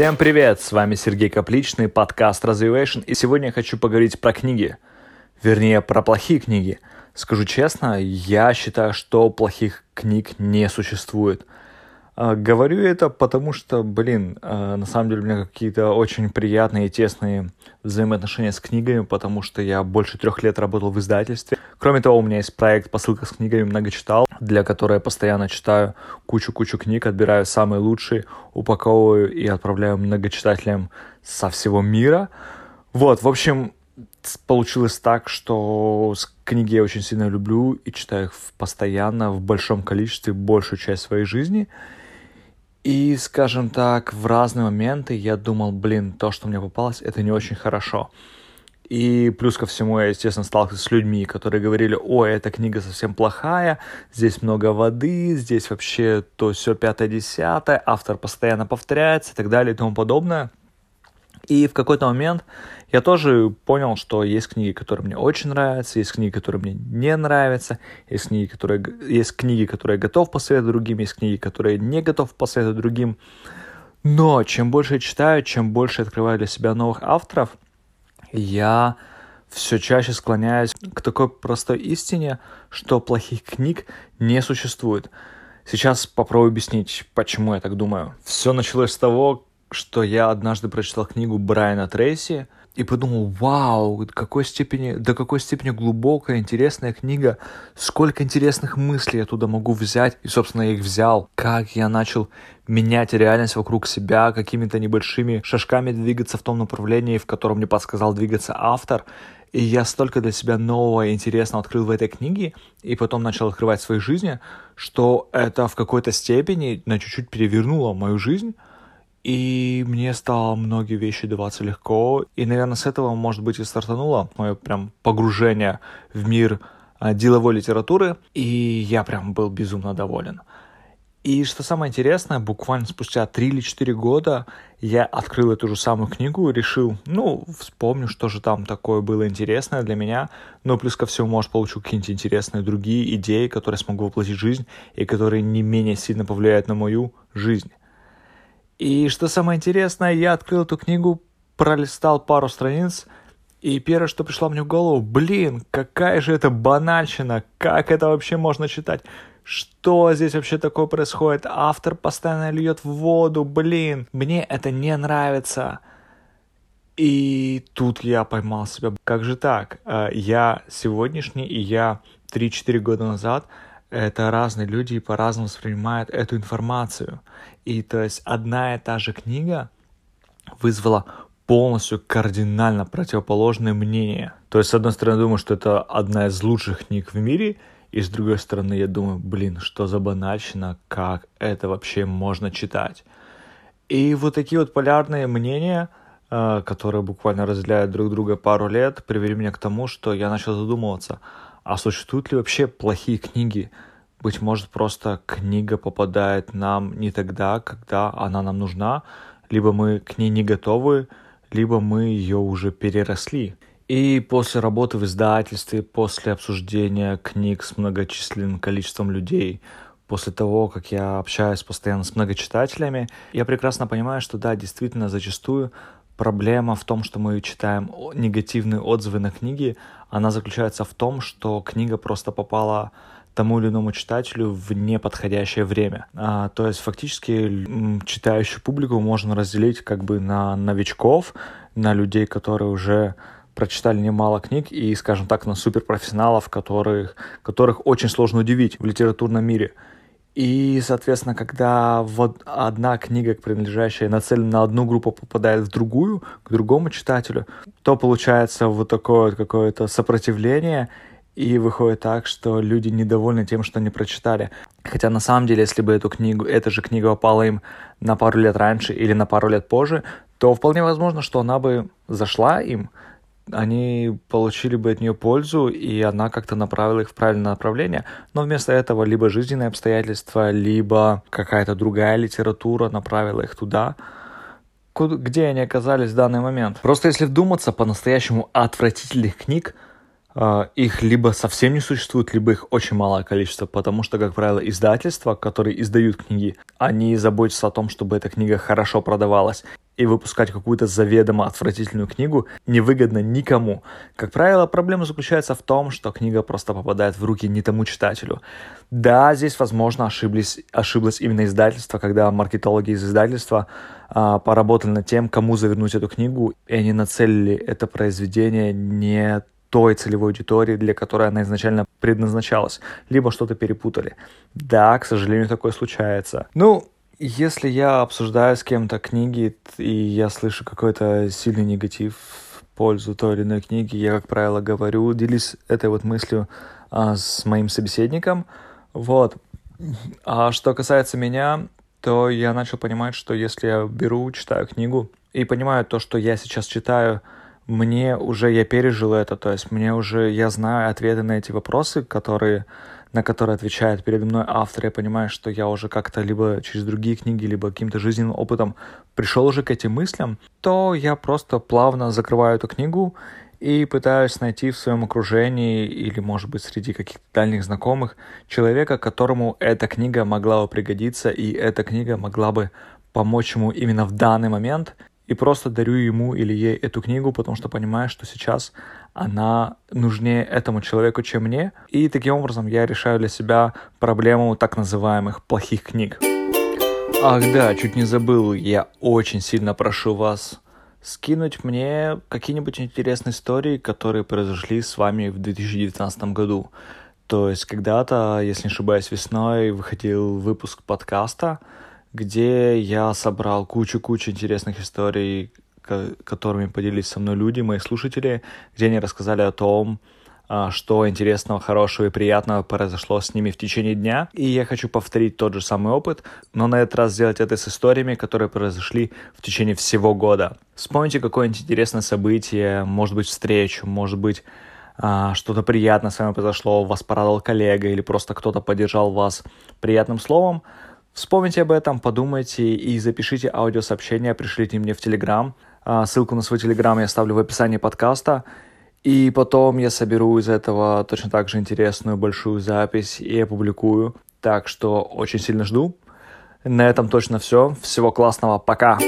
Всем привет! С вами Сергей Капличный, подкаст Развивation, и сегодня я хочу поговорить про книги. Вернее, про плохие книги. Скажу честно, я считаю, что плохих книг не существует. А, говорю это потому, что, блин, а, на самом деле у меня какие-то очень приятные и тесные взаимоотношения с книгами, потому что я больше трех лет работал в издательстве. Кроме того, у меня есть проект «Посылка с книгами много читал», для которой я постоянно читаю кучу-кучу книг, отбираю самые лучшие, упаковываю и отправляю многочитателям со всего мира. Вот, в общем, получилось так, что книги я очень сильно люблю и читаю их постоянно, в большом количестве, большую часть своей жизни — и, скажем так, в разные моменты я думал, блин, то, что мне попалось, это не очень хорошо. И плюс ко всему я, естественно, сталкивался с людьми, которые говорили, ой, эта книга совсем плохая, здесь много воды, здесь вообще то все пятое-десятое, автор постоянно повторяется и так далее и тому подобное. И в какой-то момент я тоже понял, что есть книги, которые мне очень нравятся, есть книги, которые мне не нравятся, есть книги, которые, есть книги, которые я готов посоветовать другим, есть книги, которые я не готов посоветовать другим. Но чем больше я читаю, чем больше открываю для себя новых авторов, я все чаще склоняюсь к такой простой истине, что плохих книг не существует. Сейчас попробую объяснить, почему я так думаю. Все началось с того, что я однажды прочитал книгу Брайана Трейси и подумал, вау, какой степени, до какой степени глубокая, интересная книга, сколько интересных мыслей я туда могу взять, и, собственно, я их взял, как я начал менять реальность вокруг себя, какими-то небольшими шажками двигаться в том направлении, в котором мне подсказал двигаться автор, и я столько для себя нового и интересного открыл в этой книге, и потом начал открывать в своей жизни, что это в какой-то степени на чуть-чуть перевернуло мою жизнь, и мне стало многие вещи даваться легко. И, наверное, с этого, может быть, и стартануло мое прям погружение в мир а, деловой литературы. И я прям был безумно доволен. И что самое интересное, буквально спустя 3 или 4 года я открыл эту же самую книгу и решил, ну, вспомню, что же там такое было интересное для меня, но плюс ко всему, может, получу какие-нибудь интересные другие идеи, которые смогу воплотить в жизнь и которые не менее сильно повлияют на мою жизнь. И что самое интересное, я открыл эту книгу, пролистал пару страниц, и первое, что пришло мне в голову, блин, какая же это банальщина, как это вообще можно читать? Что здесь вообще такое происходит? Автор постоянно льет в воду, блин, мне это не нравится. И тут я поймал себя, как же так? Э, я сегодняшний и я 3-4 года назад – это разные люди по-разному воспринимают эту информацию. И то есть одна и та же книга вызвала полностью кардинально противоположное мнение. То есть, с одной стороны, я думаю, что это одна из лучших книг в мире, и с другой стороны, я думаю, блин, что за банальщина, как это вообще можно читать. И вот такие вот полярные мнения, э, которые буквально разделяют друг друга пару лет, привели меня к тому, что я начал задумываться – а существуют ли вообще плохие книги? Быть может, просто книга попадает нам не тогда, когда она нам нужна, либо мы к ней не готовы, либо мы ее уже переросли. И после работы в издательстве, после обсуждения книг с многочисленным количеством людей, после того, как я общаюсь постоянно с многочитателями, я прекрасно понимаю, что да, действительно, зачастую проблема в том, что мы читаем негативные отзывы на книги, она заключается в том, что книга просто попала тому или иному читателю в неподходящее время. А, то есть фактически читающую публику можно разделить как бы на новичков, на людей, которые уже прочитали немало книг, и, скажем так, на суперпрофессионалов, которых, которых очень сложно удивить в литературном мире. И, соответственно, когда вот одна книга, принадлежащая, нацелена на одну группу, попадает в другую, к другому читателю, то получается вот такое вот какое-то сопротивление, и выходит так, что люди недовольны тем, что не прочитали. Хотя на самом деле, если бы эту книгу, эта же книга попала им на пару лет раньше или на пару лет позже, то вполне возможно, что она бы зашла им, они получили бы от нее пользу, и она как-то направила их в правильное направление. Но вместо этого либо жизненные обстоятельства, либо какая-то другая литература направила их туда, где они оказались в данный момент. Просто если вдуматься, по-настоящему отвратительных книг Uh, их либо совсем не существует, либо их очень малое количество, потому что, как правило, издательства, которые издают книги, они заботятся о том, чтобы эта книга хорошо продавалась. И выпускать какую-то заведомо отвратительную книгу невыгодно никому. Как правило, проблема заключается в том, что книга просто попадает в руки не тому читателю. Да, здесь, возможно, ошиблись, ошиблось именно издательство, когда маркетологи из издательства а, поработали над тем, кому завернуть эту книгу, и они нацелили это произведение не той целевой аудитории, для которой она изначально предназначалась, либо что-то перепутали. Да, к сожалению, такое случается. Ну, если я обсуждаю с кем-то книги, и я слышу какой-то сильный негатив в пользу той или иной книги, я, как правило, говорю, делюсь этой вот мыслью а, с моим собеседником, вот. А что касается меня, то я начал понимать, что если я беру, читаю книгу и понимаю то, что я сейчас читаю, мне уже, я пережил это, то есть мне уже, я знаю ответы на эти вопросы, которые, на которые отвечает передо мной автор, я понимаю, что я уже как-то либо через другие книги, либо каким-то жизненным опытом пришел уже к этим мыслям, то я просто плавно закрываю эту книгу и пытаюсь найти в своем окружении или, может быть, среди каких-то дальних знакомых человека, которому эта книга могла бы пригодиться, и эта книга могла бы помочь ему именно в данный момент, и просто дарю ему или ей эту книгу, потому что понимаю, что сейчас она нужнее этому человеку, чем мне. И таким образом я решаю для себя проблему так называемых плохих книг. Ах да, чуть не забыл, я очень сильно прошу вас скинуть мне какие-нибудь интересные истории, которые произошли с вами в 2019 году. То есть когда-то, если не ошибаюсь, весной выходил выпуск подкаста, где я собрал кучу-кучу интересных историй, которыми поделились со мной люди, мои слушатели, где они рассказали о том, а, что интересного, хорошего и приятного произошло с ними в течение дня. И я хочу повторить тот же самый опыт, но на этот раз сделать это с историями, которые произошли в течение всего года. Вспомните какое-нибудь интересное событие, может быть, встречу, может быть, а, что-то приятное с вами произошло, вас порадовал коллега или просто кто-то поддержал вас приятным словом. Вспомните об этом, подумайте и запишите аудиосообщение, пришлите мне в Телеграм. Ссылку на свой Телеграм я оставлю в описании подкаста. И потом я соберу из этого точно так же интересную большую запись и опубликую. Так что очень сильно жду. На этом точно все. Всего классного. Пока.